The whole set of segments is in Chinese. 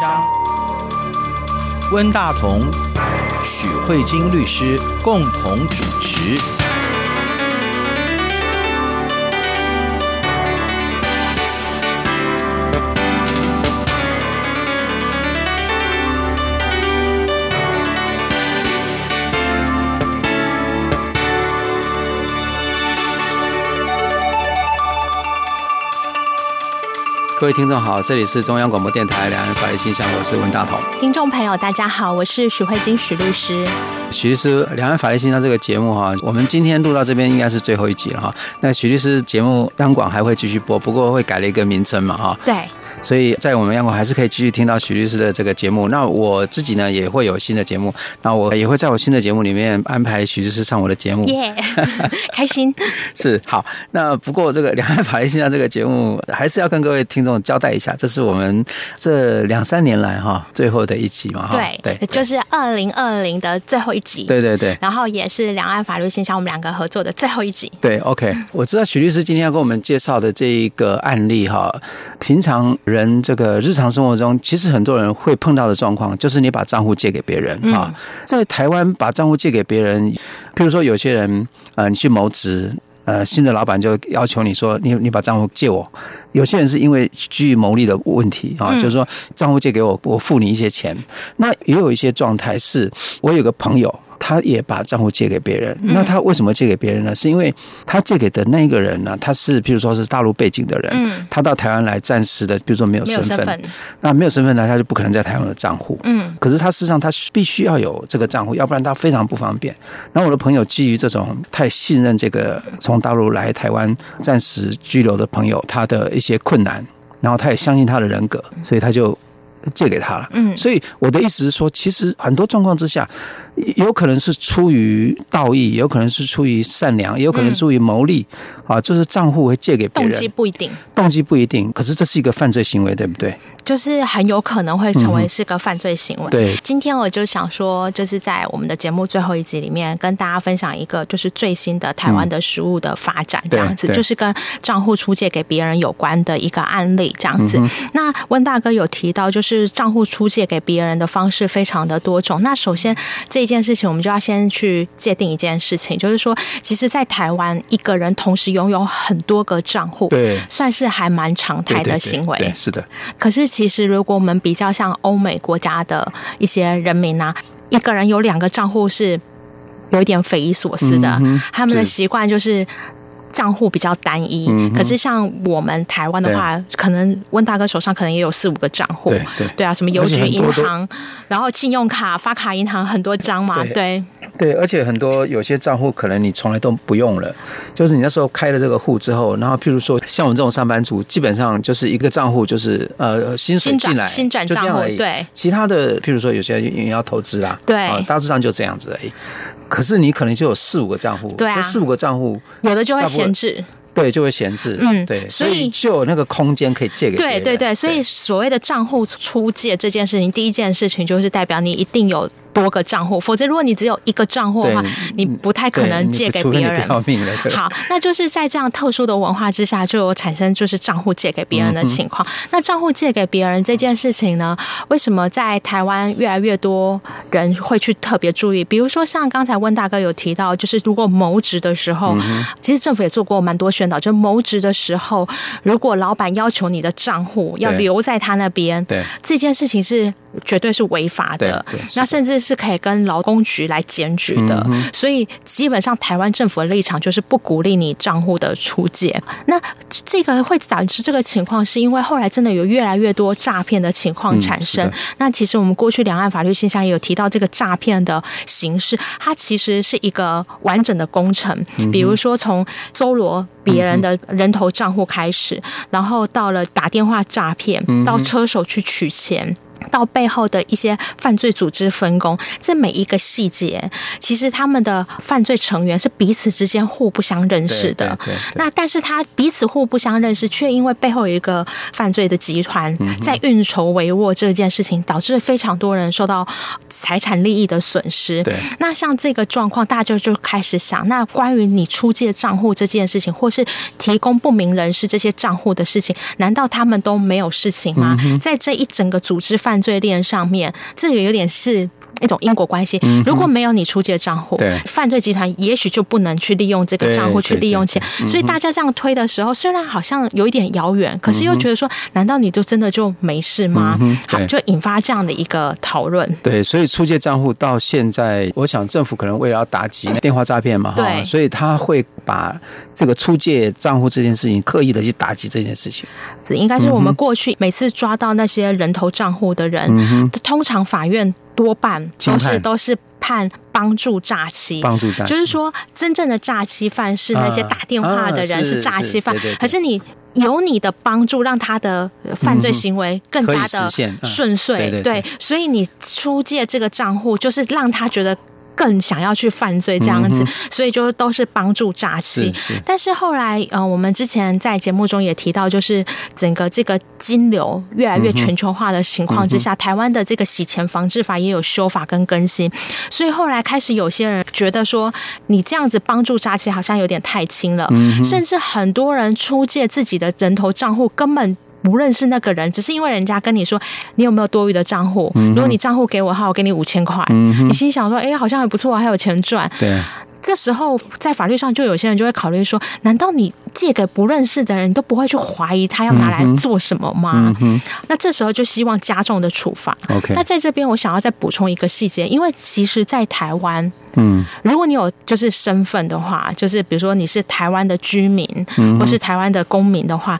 箱，温大同、许慧晶律师共同主持。各位听众好，这里是中央广播电台两岸法律信箱，我是文大同。听众朋友大家好，我是许慧金许律师。许律师，两岸法律信箱这个节目哈，我们今天录到这边应该是最后一集了哈。那许律师节目央广还会继续播，不过会改了一个名称嘛哈。对。所以在我们央广还是可以继续听到许律师的这个节目。那我自己呢也会有新的节目，那我也会在我新的节目里面安排许律师上我的节目。耶、yeah，开心。是好。那不过这个两岸法律现象这个节目还是要跟各位听众。交代一下，这是我们这两三年来哈最后的一集嘛？对对，就是二零二零的最后一集。对对对，然后也是两岸法律现象我们两个合作的最后一集。对，OK，我知道许律师今天要跟我们介绍的这一个案例哈，平常人这个日常生活中，其实很多人会碰到的状况，就是你把账户借给别人啊，在台湾把账户借给别人，譬如说有些人呃，你去谋职。呃，新的老板就要求你说，你你把账户借我。有些人是因为基于牟利的问题啊，就是说账户借给我，我付你一些钱。那也有一些状态是，我有个朋友。他也把账户借给别人，那他为什么借给别人呢？是因为他借给的那个人呢，他是譬如说是大陆背景的人，他到台湾来暂时的，比如说没有身份，那没有身份呢，他就不可能在台湾的账户。嗯，可是他事实上他必须要有这个账户，要不然他非常不方便。然后我的朋友基于这种太信任这个从大陆来台湾暂时居留的朋友，他的一些困难，然后他也相信他的人格，所以他就。借给他了，嗯，所以我的意思是说，其实很多状况之下，有可能是出于道义，有可能是出于善良，也有可能出于牟利，啊，就是账户会借给别人，动机不一定，动机不一定，可是这是一个犯罪行为，对不对？就是很有可能会成为是个犯罪行为。嗯、对，今天我就想说，就是在我们的节目最后一集里面，跟大家分享一个就是最新的台湾的食物的发展，这样子，就是跟账户出借给别人有关的一个案例，这样子。那温大哥有提到，就是。是账户出借给别人的方式非常的多种。那首先这件事情，我们就要先去界定一件事情，就是说，其实，在台湾一个人同时拥有很多个账户，对，算是还蛮常态的行为。对对对对，是的。可是，其实如果我们比较像欧美国家的一些人民呢，一个人有两个账户是有一点匪夷所思的。嗯、他们的习惯就是。账户比较单一，可是像我们台湾的话，可能温大哥手上可能也有四五个账户，对对。对啊，什么邮局银行，然后信用卡、发卡银行很多张嘛，对。对，而且很多有些账户可能你从来都不用了，就是你那时候开了这个户之后，然后譬如说像我们这种上班族，基本上就是一个账户就是呃薪水进来新转账户，对，其他的譬如说有些人也要投资啦，对，大致上就这样子而已。可是你可能就有四五个账户，对啊，这四五个账户有的就会闲置，对，就会闲置，嗯，对，所以就有那个空间可以借给别人。对对对，所以所谓的账户出借这件事情，第一件事情就是代表你一定有。多个账户，否则如果你只有一个账户的话，你不太可能借给别人。好，那就是在这样特殊的文化之下，就有产生就是账户借给别人的情况。那账户借给别人这件事情呢，为什么在台湾越来越多人会去特别注意？比如说像刚才温大哥有提到，就是如果谋职的时候，其实政府也做过蛮多宣导，就谋职的时候，如果老板要求你的账户要留在他那边，对。这件事情是绝对是违法的。那甚至是。可以跟劳工局来检举的，所以基本上台湾政府的立场就是不鼓励你账户的出借。那这个会导致这个情况，是因为后来真的有越来越多诈骗的情况产生。那其实我们过去两岸法律信箱也有提到这个诈骗的形式，它其实是一个完整的工程。比如说从搜罗别人的人头账户开始，然后到了打电话诈骗，到车手去取钱。到背后的一些犯罪组织分工，这每一个细节，其实他们的犯罪成员是彼此之间互不相认识的。那但是他彼此互不相认识，却因为背后有一个犯罪的集团在运筹帷幄这件事情，导致非常多人受到财产利益的损失。对。那像这个状况，大家就开始想，那关于你出借账户这件事情，或是提供不明人士这些账户的事情，难道他们都没有事情吗？在这一整个组织犯罪链上面，这个有点是。一种因果关系，如果没有你出借账户，对犯罪集团也许就不能去利用这个账户去利用钱。所以大家这样推的时候，虽然好像有一点遥远，可是又觉得说，难道你就真的就没事吗？好，就引发这样的一个讨论。对，所以出借账户到现在，我想政府可能为了要打击电话诈骗嘛，哈，所以他会把这个出借账户这件事情刻意的去打击这件事情。这应该是我们过去每次抓到那些人头账户的人，通常法院。多半都是都是判帮助诈欺，帮助诈欺，就是说真正的诈欺犯是那些打电话的人是诈欺犯，可是你有你的帮助，让他的犯罪行为更加的顺遂，对，所以你出借这个账户，就是让他觉得。更想要去犯罪这样子，所以就都是帮助诈欺。但是后来，呃，我们之前在节目中也提到，就是整个这个金流越来越全球化的情况之下，台湾的这个洗钱防治法也有修法跟更新。所以后来开始有些人觉得说，你这样子帮助诈欺好像有点太轻了，甚至很多人出借自己的人头账户根本。不认识那个人，只是因为人家跟你说，你有没有多余的账户？如果你账户给我的话，我给你五千块。你心想说，哎，好像还不错，还有钱赚。对，这时候在法律上，就有些人就会考虑说，难道你借给不认识的人，你都不会去怀疑他要拿来做什么吗？那这时候就希望加重的处罚。OK，那在这边我想要再补充一个细节，因为其实，在台湾，嗯，如果你有就是身份的话，就是比如说你是台湾的居民，或是台湾的公民的话。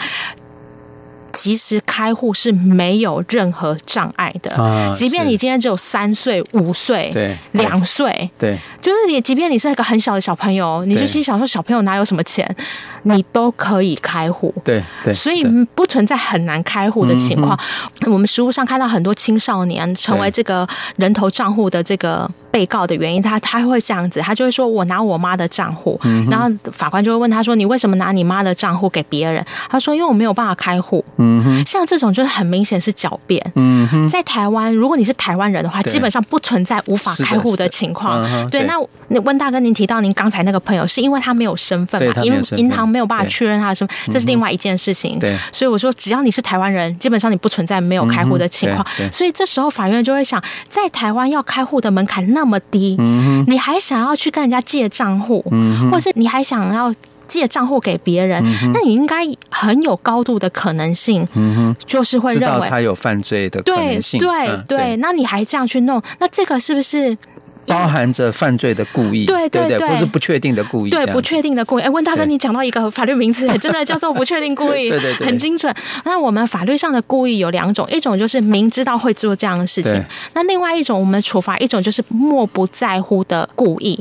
其实开户是没有任何障碍的，啊、即便你今天只有三岁、五岁、对两岁，对，就是你，即便你是一个很小的小朋友，你就心想说，小朋友哪有什么钱，你都可以开户，对对，所以不存在很难开户的情况。嗯、我们实务上看到很多青少年成为这个人头账户的这个被告的原因，他他会这样子，他就会说我拿我妈的账户，嗯、然后法官就会问他说，你为什么拿你妈的账户给别人？他说因为我没有办法开户。嗯哼，像这种就是很明显是狡辩。嗯哼，在台湾，如果你是台湾人的话，基本上不存在无法开户的情况。对，那温大哥，您提到您刚才那个朋友，是因为他没有身份嘛？因为银行没有办法确认他的身份，这是另外一件事情。对，所以我说，只要你是台湾人，基本上你不存在没有开户的情况。所以这时候法院就会想，在台湾要开户的门槛那么低，你还想要去跟人家借账户，或是你还想要？借账户给别人，嗯、那你应该很有高度的可能性，就是会认为他有犯罪的可能性，对对对。那你还这样去弄，那这个是不是包含着犯罪的故意？对对对，不是不确定的故意，对不确定的故意。哎，温大哥，你讲到一个法律名词，真的叫做不确定故意，对对对，很精准。那我们法律上的故意有两种，一种就是明知道会做这样的事情，那另外一种我们处罚一种就是漠不在乎的故意，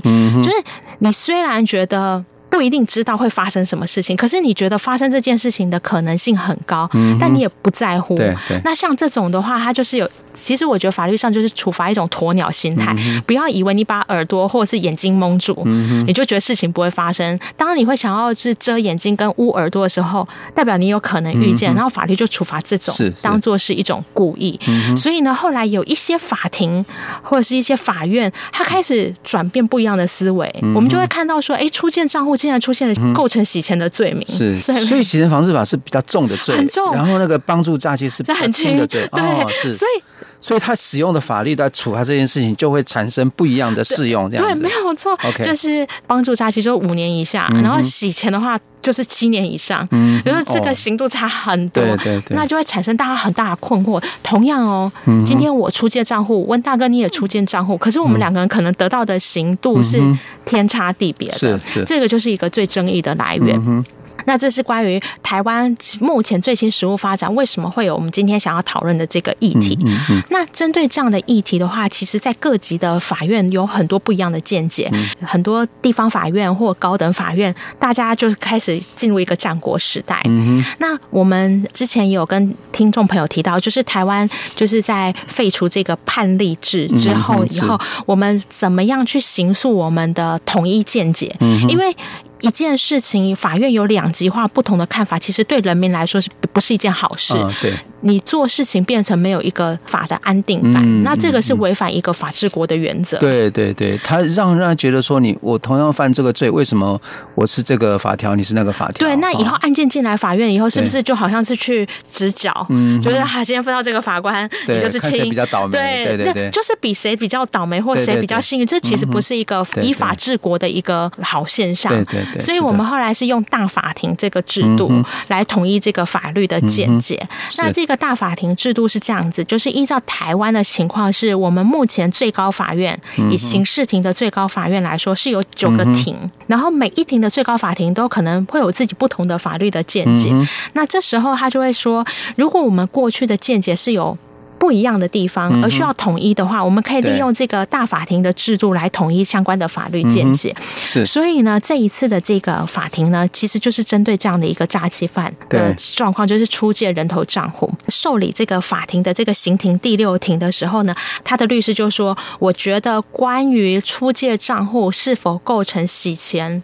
就是你虽然觉得。不一定知道会发生什么事情，可是你觉得发生这件事情的可能性很高，嗯、但你也不在乎。那像这种的话，它就是有，其实我觉得法律上就是处罚一种鸵鸟心态，嗯、不要以为你把耳朵或者是眼睛蒙住，嗯、你就觉得事情不会发生。当你会想要是遮眼睛跟捂耳朵的时候，代表你有可能遇见，嗯、然后法律就处罚这种，当做是一种故意。所以呢，后来有一些法庭或者是一些法院，他开始转变不一样的思维，嗯、我们就会看到说，哎，出现账户。竟然出现了构成洗钱的罪名，是，所以洗钱防治法是比较重的罪，很重。然后那个帮助诈欺是比较轻的罪，对，是。所以，所以他使用的法律在处罚这件事情就会产生不一样的适用，这样对，没有错。OK，就是帮助诈欺就五年以下，然后洗钱的话就是七年以上，嗯，就是这个刑度差很多，对对对，那就会产生大家很大的困惑。同样哦，今天我出借账户，问大哥你也出借账户，可是我们两个人可能得到的刑度是天差地别的，是是，这个就是一个最争议的来源。那这是关于台湾目前最新食物发展，为什么会有我们今天想要讨论的这个议题？嗯嗯嗯、那针对这样的议题的话，其实，在各级的法院有很多不一样的见解，嗯、很多地方法院或高等法院，大家就是开始进入一个战国时代。嗯、那我们之前也有跟听众朋友提到，就是台湾就是在废除这个判例制之后，以后我们怎么样去形塑我们的统一见解？嗯、因为一件事情，法院有两极化不同的看法，其实对人民来说是不是一件好事？对，你做事情变成没有一个法的安定感，嗯、那这个是违反一个法治国的原则。对对对，他让让他觉得说你我同样犯这个罪，为什么我是这个法条，你是那个法条？对，那以后案件进来法院以后，是不是就好像是去直角？嗯，就是他今天分到这个法官，你就是轻，比较倒霉。对对对，对，就是比谁比较倒霉或谁比较幸运，这其实不是一个依法治国的一个好现象。对对对，所以我们后来是用大法庭这个制度来统一这个法律的见解。那这个大法庭制度是这样子，就是依照台湾的情况，是我们目前最高法院以刑事庭的最高法院来说是有九个庭，然后每一庭的最高法庭都可能会有自己不同的法律的见解。那这时候他就会说，如果我们过去的见解是有。不一样的地方，而需要统一的话，我们可以利用这个大法庭的制度来统一相关的法律见解。是，所以呢，这一次的这个法庭呢，其实就是针对这样的一个诈欺犯的状况，就是出借人头账户。受理这个法庭的这个刑庭第六庭的时候呢，他的律师就说：“我觉得关于出借账户是否构成洗钱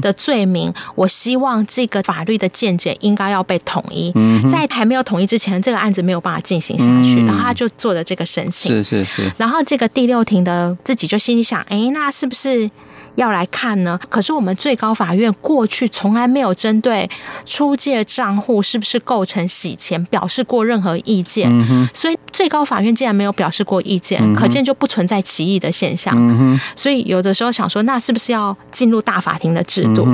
的罪名，我希望这个法律的见解应该要被统一。在还没有统一之前，这个案子没有办法进行下去。”然后他就做了这个申请，是是是。然后这个第六庭的自己就心里想，哎，那是不是要来看呢？可是我们最高法院过去从来没有针对出借账户是不是构成洗钱表示过任何意见，所以最高法院既然没有表示过意见，可见就不存在歧义的现象。所以有的时候想说，那是不是要进入大法庭的制度？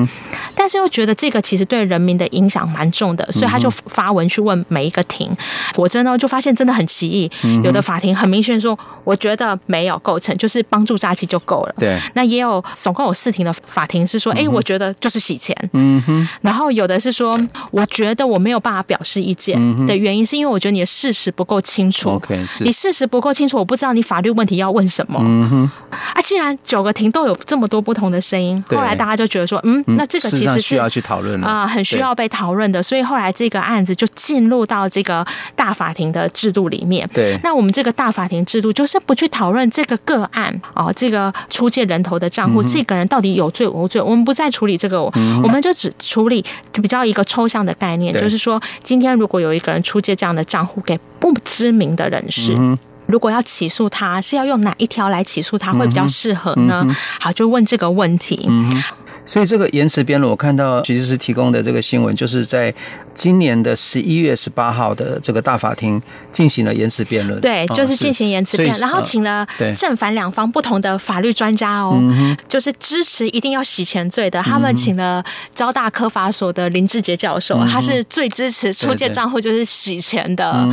但是又觉得这个其实对人民的影响蛮重的，所以他就发文去问每一个庭，果真呢就发现真的很奇。有的法庭很明确说，我觉得没有构成，就是帮助诈欺就够了。对，那也有总共有四庭的法庭是说，哎，我觉得就是洗钱。嗯哼。然后有的是说，我觉得我没有办法表示意见的原因，是因为我觉得你的事实不够清楚。OK，是。你事实不够清楚，我不知道你法律问题要问什么。嗯哼。啊，既然九个庭都有这么多不同的声音，后来大家就觉得说，嗯，那这个其实是需要去讨论啊，很需要被讨论的。所以后来这个案子就进入到这个大法庭的制度里面。对，那我们这个大法庭制度就是不去讨论这个个案哦，这个出借人头的账户，这个人到底有罪无罪，我们不再处理这个，我们就只处理比较一个抽象的概念，就是说，今天如果有一个人出借这样的账户给不知名的人士，如果要起诉他，是要用哪一条来起诉他会比较适合呢？好，就问这个问题。所以这个延迟辩论，我看到徐律师提供的这个新闻，就是在今年的十一月十八号的这个大法庭进行了延迟辩论。对，就是进行延迟辩论，然后请了正反两方不同的法律专家哦，就是支持一定要洗钱罪的，他们请了交大科法所的林志杰教授，他是最支持出借账户就是洗钱的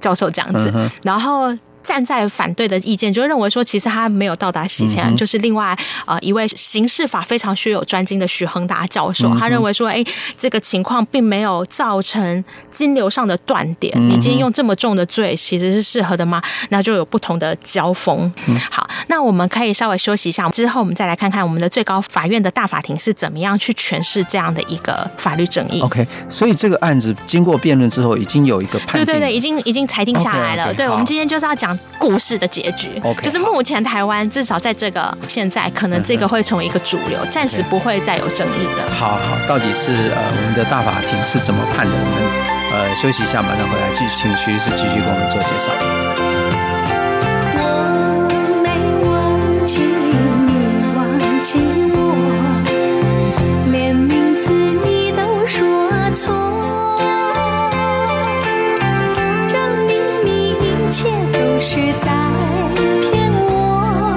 教授这样子，然后。站在反对的意见，就认为说，其实他没有到达洗钱，嗯、就是另外呃一位刑事法非常学有专精的许恒达教授，嗯、他认为说，哎，这个情况并没有造成金流上的断点，你今天用这么重的罪，其实是适合的吗？那就有不同的交锋。嗯、好，那我们可以稍微休息一下，之后我们再来看看我们的最高法院的大法庭是怎么样去诠释这样的一个法律争议。OK，所以这个案子经过辩论之后，已经有一个判定，对对对，已经已经裁定下来了。Okay, okay, 对，我们今天就是要讲。故事的结局就是目前台湾至少在这个现在，可能这个会成为一个主流，暂时不会再有争议了。好好，到底是呃我们的大法庭是怎么判的？我们呃休息一下，马上回来继续请徐律师继续给我们做介绍。是在骗我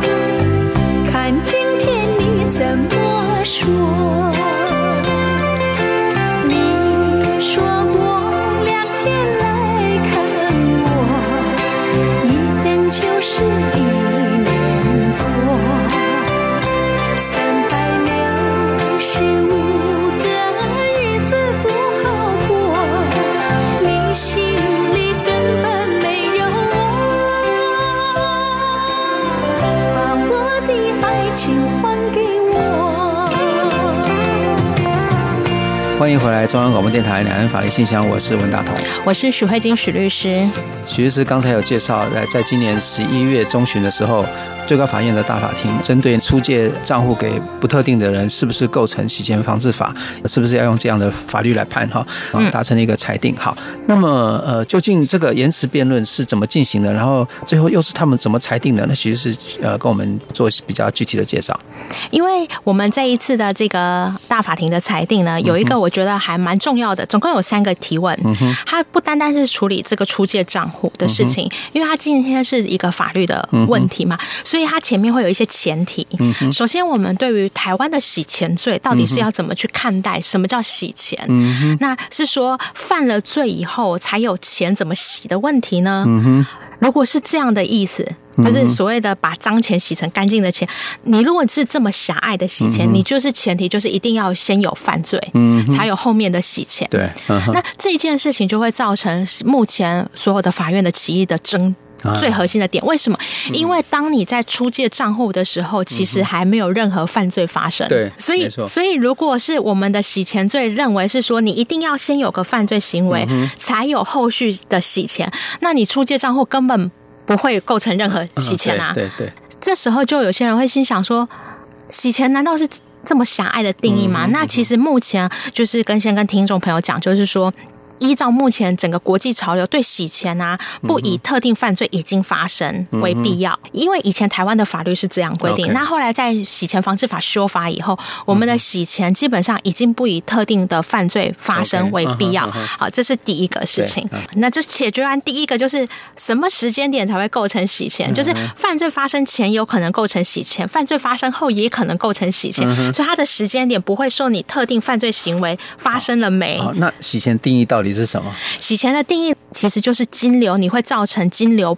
看今天你怎么说。迎回来，中央广播电台两岸法律信箱，我是文大同，我是许慧金许律师。许律师刚才有介绍，在在今年十一月中旬的时候，最高法院的大法庭针对出借账户给不特定的人，是不是构成洗钱防治法，是不是要用这样的法律来判哈？啊，达成了一个裁定。好，那么呃，究竟这个延迟辩论是怎么进行的？然后最后又是他们怎么裁定的？那其实是呃，跟我们做比较具体的介绍。因为我们这一次的这个大法庭的裁定呢，有一个我觉得还蛮重要的，总共有三个提问。嗯哼，它不单单是处理这个出借账户的事情，因为它今天是一个法律的问题嘛，所以它前面会有一些前提。嗯，首先，我们对于台湾的洗钱罪到底是要怎么去看待？什么叫洗钱？嗯，那是说犯了罪以后才有钱怎么洗的问题呢？嗯，如果是这样的意思。就是所谓的把脏钱洗成干净的钱，你如果是这么狭隘的洗钱，你就是前提就是一定要先有犯罪，才有后面的洗钱。对，那这件事情就会造成目前所有的法院的起义的争最核心的点。为什么？因为当你在出借账户的时候，其实还没有任何犯罪发生。对，所以所以如果是我们的洗钱罪认为是说你一定要先有个犯罪行为，才有后续的洗钱，那你出借账户根本。不会构成任何洗钱啊！对对，这时候就有些人会心想说：洗钱难道是这么狭隘的定义吗？那其实目前就是跟先跟听众朋友讲，就是说。依照目前整个国际潮流，对洗钱啊，不以特定犯罪已经发生为必要，因为以前台湾的法律是这样规定。那后来在洗钱防治法修法以后，我们的洗钱基本上已经不以特定的犯罪发生为必要。好，这是第一个事情。那这解决完第一个，就是什么时间点才会构成洗钱？就是犯罪发生前有可能构成洗钱，犯罪发生后也可能构成洗钱，所以它的时间点不会受你特定犯罪行为发生了没。好，那洗钱定义到底是什么？洗钱的定义其实就是金流，你会造成金流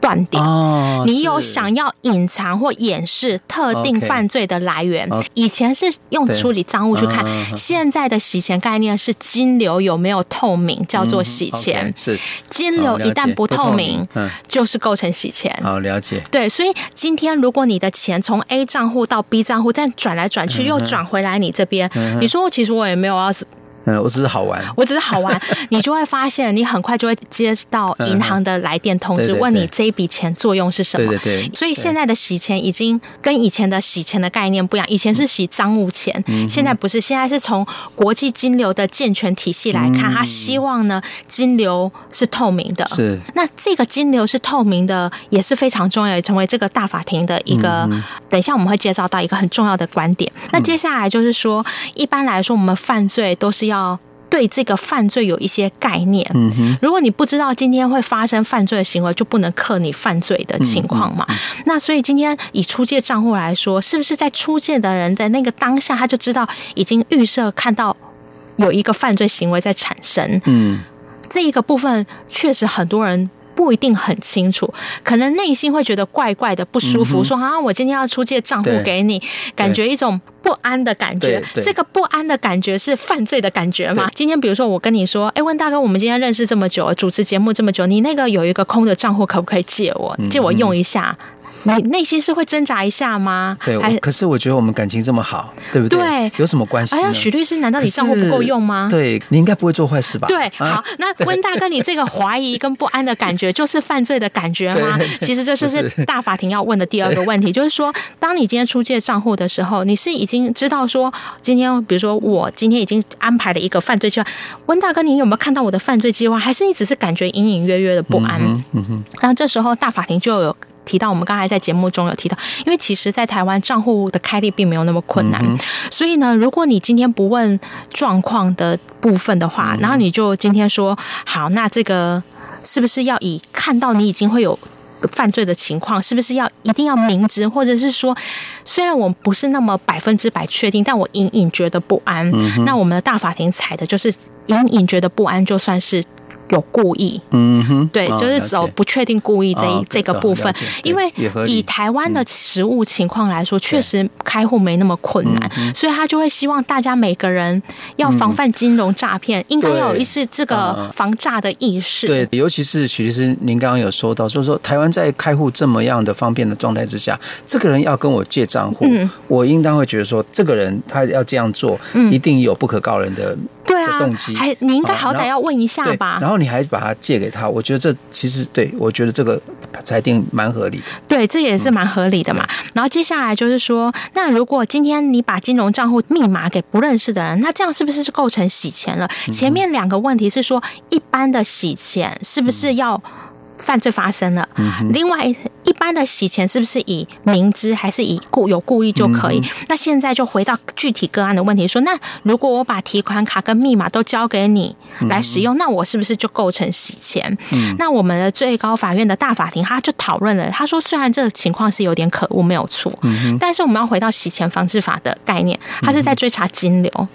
断点。哦，你有想要隐藏或掩饰特定犯罪的来源。以前是用处理赃物去看，现在的洗钱概念是金流有没有透明，叫做洗钱。是金流一旦不透明，就是构成洗钱。好，了解。对，所以今天如果你的钱从 A 账户到 B 账户，再转来转去，又转回来你这边，你说其实我也没有要。嗯，我只是好玩，我只是好玩，你就会发现，你很快就会接到银行的来电通知，问你这一笔钱作用是什么。对对对。所以现在的洗钱已经跟以前的洗钱的概念不一样，以前是洗赃物钱，现在不是，现在是从国际金流的健全体系来看，他希望呢金流是透明的。是。那这个金流是透明的也是非常重要，也成为这个大法庭的一个。等一下我们会介绍到一个很重要的观点。那接下来就是说，一般来说我们犯罪都是要。要对这个犯罪有一些概念。嗯哼，如果你不知道今天会发生犯罪的行为，就不能克你犯罪的情况嘛。那所以今天以出借账户来说，是不是在出借的人在那个当下他就知道已经预设看到有一个犯罪行为在产生？嗯，这一个部分确实很多人。不一定很清楚，可能内心会觉得怪怪的不舒服，说啊，我今天要出借账户给你，感觉一种不安的感觉。这个不安的感觉是犯罪的感觉吗？今天比如说我跟你说，哎，问大哥，我们今天认识这么久，主持节目这么久，你那个有一个空的账户，可不可以借我？借我用一下？你内心是会挣扎一下吗？对，可是我觉得我们感情这么好，对不对？对，有什么关系？哎呀，许律师，难道你账户不够用吗？对，你应该不会做坏事吧？对，好，那 温大哥，你这个怀疑跟不安的感觉，就是犯罪的感觉吗？其实这就是大法庭要问的第二个问题，就是说，当你今天出借账户的时候，你是已经知道说，今天比如说我今天已经安排了一个犯罪计划，温大哥，你有没有看到我的犯罪计划？还是你只是感觉隐隐约约的不安？嗯哼，然后这时候大法庭就有。提到我们刚才在节目中有提到，因为其实，在台湾账户的开立并没有那么困难，嗯、所以呢，如果你今天不问状况的部分的话，嗯、然后你就今天说好，那这个是不是要以看到你已经会有犯罪的情况，是不是要一定要明知，或者是说，虽然我不是那么百分之百确定，但我隐隐觉得不安，嗯、那我们的大法庭采的就是隐隐觉得不安，就算是。有故意，嗯哼，对，就是走不确定故意这一这个部分，因为以台湾的实物情况来说，确实开户没那么困难，所以他就会希望大家每个人要防范金融诈骗，应该要有一次这个防诈的意识。对，尤其是许律师，您刚刚有说到，就是说台湾在开户这么样的方便的状态之下，这个人要跟我借账户，我应当会觉得说，这个人他要这样做，一定有不可告人的。对啊，动机，还你应该好歹要问一下吧。然后你还把它借给他，我觉得这其实对我觉得这个裁定蛮合理的。对，这也是蛮合理的嘛。嗯、然后接下来就是说，那如果今天你把金融账户密码给不认识的人，那这样是不是就构成洗钱了？嗯、前面两个问题是说，一般的洗钱是不是要？犯罪发生了，另外一般的洗钱是不是以明知还是以故有故意就可以？那现在就回到具体个案的问题，说那如果我把提款卡跟密码都交给你来使用，那我是不是就构成洗钱？那我们的最高法院的大法庭他就讨论了，他说虽然这个情况是有点可恶，没有错，但是我们要回到洗钱防治法的概念，他是在追查金流。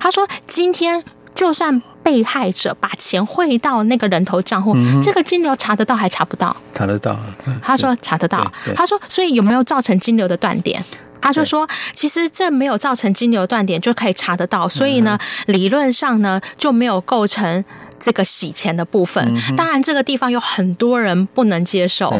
他说今天。就算被害者把钱汇到那个人头账户，嗯、这个金流查得到还查不到？查得到。他说查得到。他说，所以有没有造成金流的断点？他就说，其实这没有造成金流断点就可以查得到，所以呢，理论上呢就没有构成。这个洗钱的部分，当然这个地方有很多人不能接受。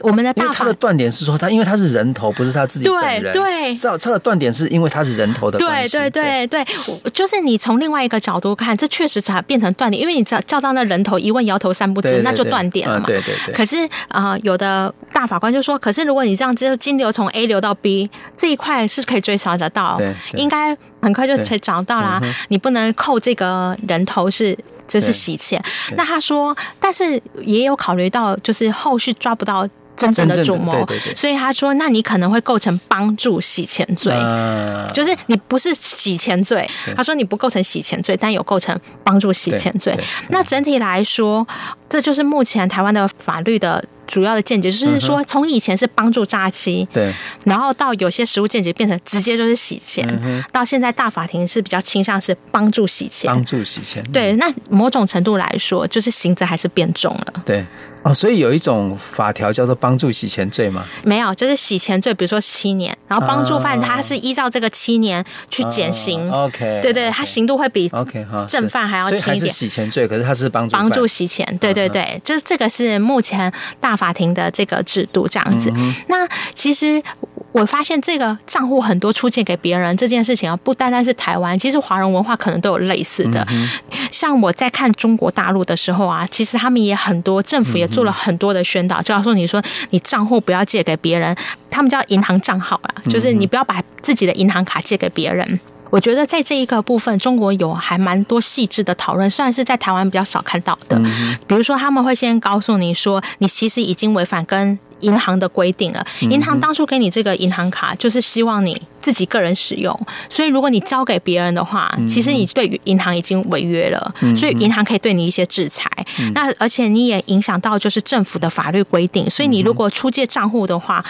我们的大他的断点是说，他因为他是人头，不是他自己本人。对对，这他的断点是因为他是人头的关系。对对对对，就是你从另外一个角度看，这确实才变成断点，因为你叫叫到那人头一问摇头三不知，那就断点了嘛。对对对。可是啊，有的大法官就说，可是如果你这样子金流从 A 流到 B 这一块是可以追查得到，应该很快就才找到啦。你不能扣这个人头是。就是洗钱，那他说，但是也有考虑到，就是后续抓不到真正的主谋，所以他说，那你可能会构成帮助洗钱罪，呃、就是你不是洗钱罪。他说你不构成洗钱罪，但有构成帮助洗钱罪。那整体来说，这就是目前台湾的法律的。主要的见解就是说，从以前是帮助诈欺，对，然后到有些实务见解变成直接就是洗钱，到现在大法庭是比较倾向是帮助洗钱，帮助洗钱。对，那某种程度来说，就是刑责还是变重了。对，哦，所以有一种法条叫做帮助洗钱罪吗？没有，就是洗钱罪，比如说七年，然后帮助犯他是依照这个七年去减刑。OK，对对，他刑度会比 OK 哈正犯还要轻一点。洗钱罪，可是他是帮助帮助洗钱。对对对，就是这个是目前大。法庭的这个制度这样子，那其实我发现这个账户很多出借给别人这件事情啊，不单单是台湾，其实华人文化可能都有类似的。像我在看中国大陆的时候啊，其实他们也很多，政府也做了很多的宣导，就要说你说你账户不要借给别人，他们叫银行账号啊，就是你不要把自己的银行卡借给别人。我觉得在这一个部分，中国有还蛮多细致的讨论，虽然是在台湾比较少看到的。比如说，他们会先告诉你说，你其实已经违反跟银行的规定了。银行当初给你这个银行卡，就是希望你自己个人使用。所以，如果你交给别人的话，其实你对于银行已经违约了。所以，银行可以对你一些制裁。那而且你也影响到就是政府的法律规定。所以，你如果出借账户的话，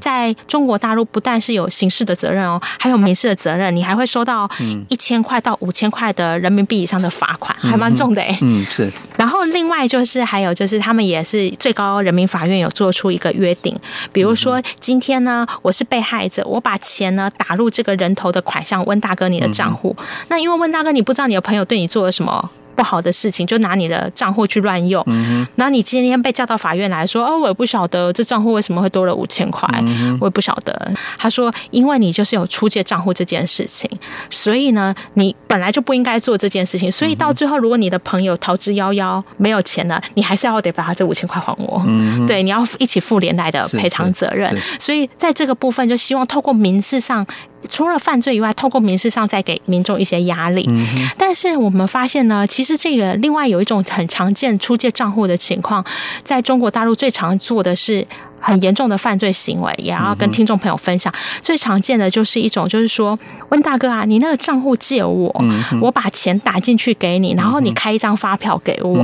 在中国大陆不但是有刑事的责任哦，还有民事的责任，你还会收到一千块到五千块的人民币以上的罚款，还蛮重的哎。嗯，是。然后另外就是还有就是他们也是最高人民法院有做出一个约定，比如说今天呢，我是被害者，我把钱呢打入这个人头的款项温大哥你的账户，那因为温大哥你不知道你的朋友对你做了什么。不好的事情就拿你的账户去乱用，然后你今天被叫到法院来说，哦，我也不晓得这账户为什么会多了五千块，我也不晓得。他说，因为你就是有出借账户这件事情，所以呢，你本来就不应该做这件事情，所以到最后，如果你的朋友逃之夭夭没有钱了，你还是要得把他这五千块还我，对，你要一起负连带的赔偿责任。所以在这个部分，就希望透过民事上。除了犯罪以外，透过民事上再给民众一些压力。嗯、但是我们发现呢，其实这个另外有一种很常见出借账户的情况，在中国大陆最常做的是。很严重的犯罪行为，也要跟听众朋友分享。最常见的就是一种，就是说，温大哥啊，你那个账户借我，我把钱打进去给你，然后你开一张发票给我，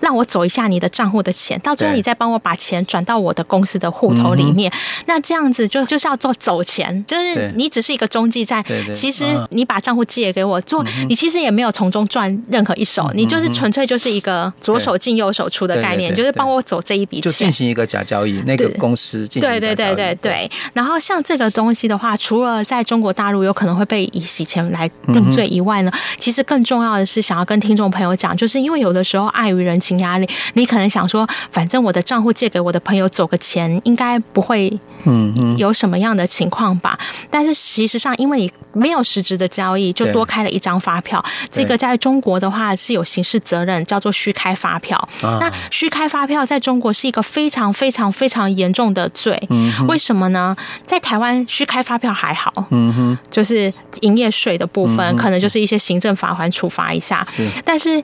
让我走一下你的账户的钱，到最后你再帮我把钱转到我的公司的户头里面。那这样子就就是要做走钱，就是你只是一个中继站，其实你把账户借给我做，你其实也没有从中赚任何一手，你就是纯粹就是一个左手进右手出的概念，就是帮我走这一笔钱，就进行一个假交易那个。个公司。对对对对对。然后像这个东西的话，除了在中国大陆有可能会被以洗钱来定罪以外呢，嗯、其实更重要的是想要跟听众朋友讲，就是因为有的时候碍于人情压力，你可能想说，反正我的账户借给我的朋友走个钱，应该不会嗯有什么样的情况吧？嗯、但是其实上，因为你没有实质的交易，就多开了一张发票，这个在中国的话是有刑事责任，叫做虚开发票。啊、那虚开发票在中国是一个非常非常非常严重的罪。嗯，为什么呢？在台湾虚开发票还好，嗯哼，就是营业税的部分，可能就是一些行政罚款处罚一下。是，但是。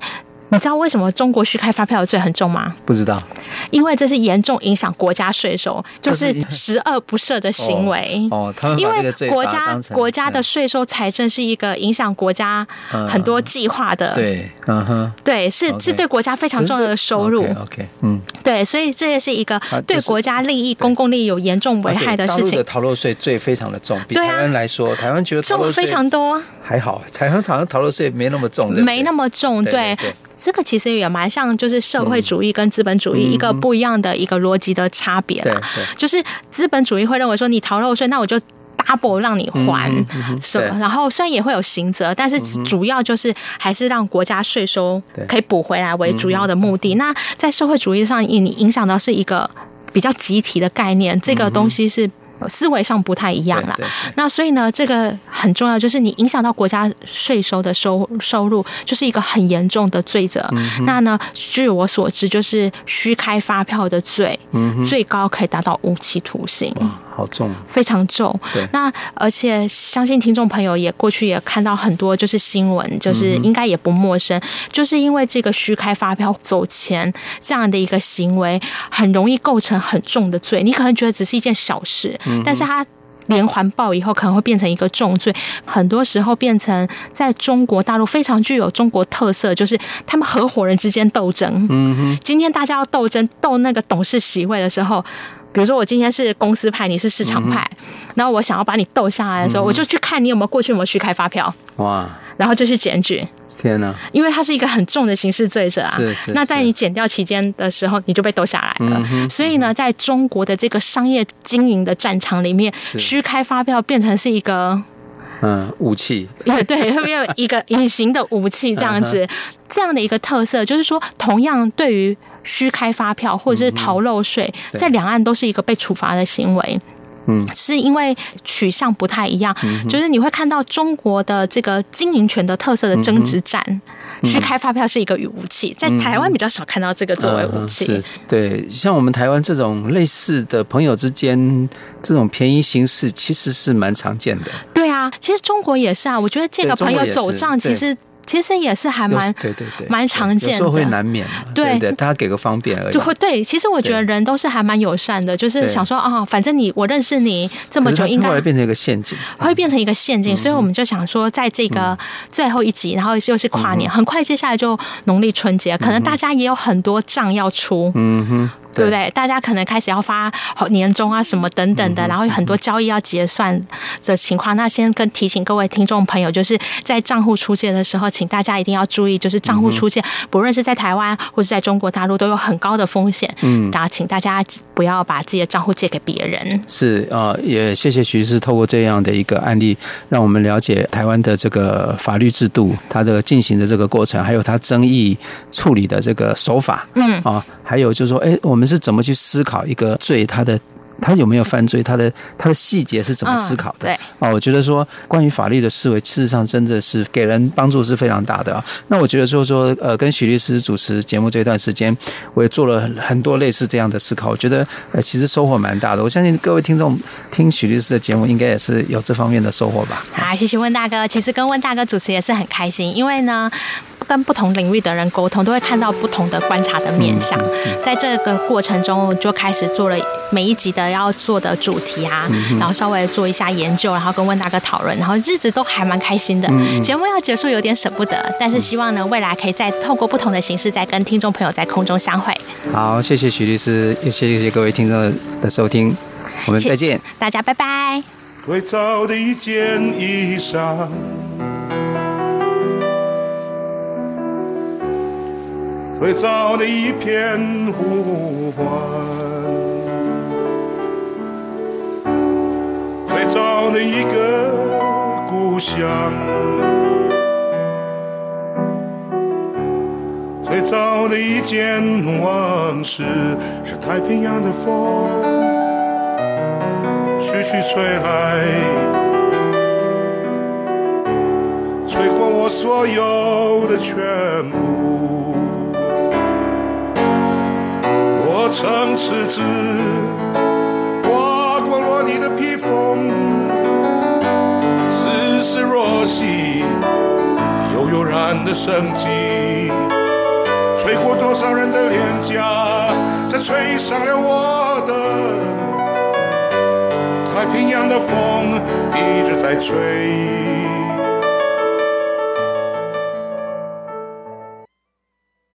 你知道为什么中国虚开发票的罪很重吗？不知道，因为这是严重影响国家税收，就是十恶不赦的行为。哦，他因为国家国家的税收财政是一个影响国家很多计划的，对，嗯哼，对，是是对国家非常重要的收入。OK，嗯，对，所以这也是一个对国家利益、公共利益有严重危害的事情。逃漏税罪非常的重，比台湾来说，台湾觉得重非常多，还好，台湾好像逃漏税没那么重，没那么重，对。这个其实也蛮像，就是社会主义跟资本主义一个不一样的一个逻辑的差别啦。就是资本主义会认为说，你逃漏税，那我就 double 让你还什么，然后虽然也会有刑责，但是主要就是还是让国家税收可以补回来为主要的目的。那在社会主义上，你影响到是一个比较集体的概念，这个东西是。思维上不太一样啦，那所以呢，这个很重要，就是你影响到国家税收的收收入，就是一个很严重的罪责。嗯、那呢，据我所知，就是虚开发票的罪，嗯、最高可以达到无期徒刑。好重，非常重。对，那而且相信听众朋友也过去也看到很多就是新闻，就是应该也不陌生，嗯、就是因为这个虚开发票走钱这样的一个行为，很容易构成很重的罪。你可能觉得只是一件小事，嗯、但是它连环爆以后可能会变成一个重罪，很多时候变成在中国大陆非常具有中国特色，就是他们合伙人之间斗争。嗯哼，今天大家要斗争斗那个董事席位的时候。比如说，我今天是公司派，你是市场派，嗯、然后我想要把你斗下来的时候，嗯、我就去看你有没有过去有没有虚开发票，哇，然后就去检举。天哪！因为它是一个很重的刑事罪责啊。是是。那在你检掉期间的时候，你就被斗下来了。嗯、所以呢，在中国的这个商业经营的战场里面，虚开发票变成是一个嗯武器。对 对，后面有一个隐形的武器这样子，这样的一个特色，就是说，同样对于。虚开发票或者是逃漏税，在两岸都是一个被处罚的行为。嗯，是因为取向不太一样，就是你会看到中国的这个经营权的特色的争执战，虚开发票是一个武器，在台湾比较少看到这个作为武器。是，对，像我们台湾这种类似的朋友之间这种便宜形式，其实是蛮常见的。对啊，其实中国也是啊，我觉得这个朋友走账，其实。其实也是还蛮对对对，蛮常见的，有时候会难免对对，大家给个方便而已。就会对，其实我觉得人都是还蛮友善的，就是想说啊，反正你我认识你这么久，应该后来变成一个陷阱，会变成一个陷阱。所以我们就想说，在这个最后一集，然后又是跨年，很快接下来就农历春节，可能大家也有很多账要出。嗯哼。对不对？大家可能开始要发年终啊，什么等等的，然后有很多交易要结算的情况。那先跟提醒各位听众朋友，就是在账户出借的时候，请大家一定要注意，就是账户出借，不论是在台湾或是在中国大陆，都有很高的风险。嗯，大家请大家不要把自己的账户借给别人。是啊，也谢谢徐律师透过这样的一个案例，让我们了解台湾的这个法律制度，它的进行的这个过程，还有它争议处理的这个手法。嗯啊，还有就是说，哎，我们。是怎么去思考一个罪？他的他有没有犯罪？他的他的细节是怎么思考的？对啊，我觉得说关于法律的思维，事实上真的是给人帮助是非常大的啊。那我觉得说说呃，跟许律师主持节目这段时间，我也做了很多类似这样的思考。我觉得呃，其实收获蛮大的。我相信各位听众听许律师的节目，应该也是有这方面的收获吧。好，谢谢温大哥。其实跟温大哥主持也是很开心，因为呢。跟不同领域的人沟通，都会看到不同的观察的面向。在这个过程中，就开始做了每一集的要做的主题啊，然后稍微做一下研究，然后跟温大哥讨论，然后日子都还蛮开心的。节目要结束有点舍不得，但是希望呢，未来可以再透过不同的形式，再跟听众朋友在空中相会。好，谢谢许律师，也谢谢各位听众的收听，我们再见，大家拜拜。最早的一件衣裳。最早的一片呼唤，的一个故乡。最早的一件往事是太平洋的风，徐徐吹来，吹过我所有的全部。我曾赤子刮过落你的披风，是若曦，悠悠然的生机。吹过多少人的脸颊，再吹上了我的。太平洋的风一直在吹。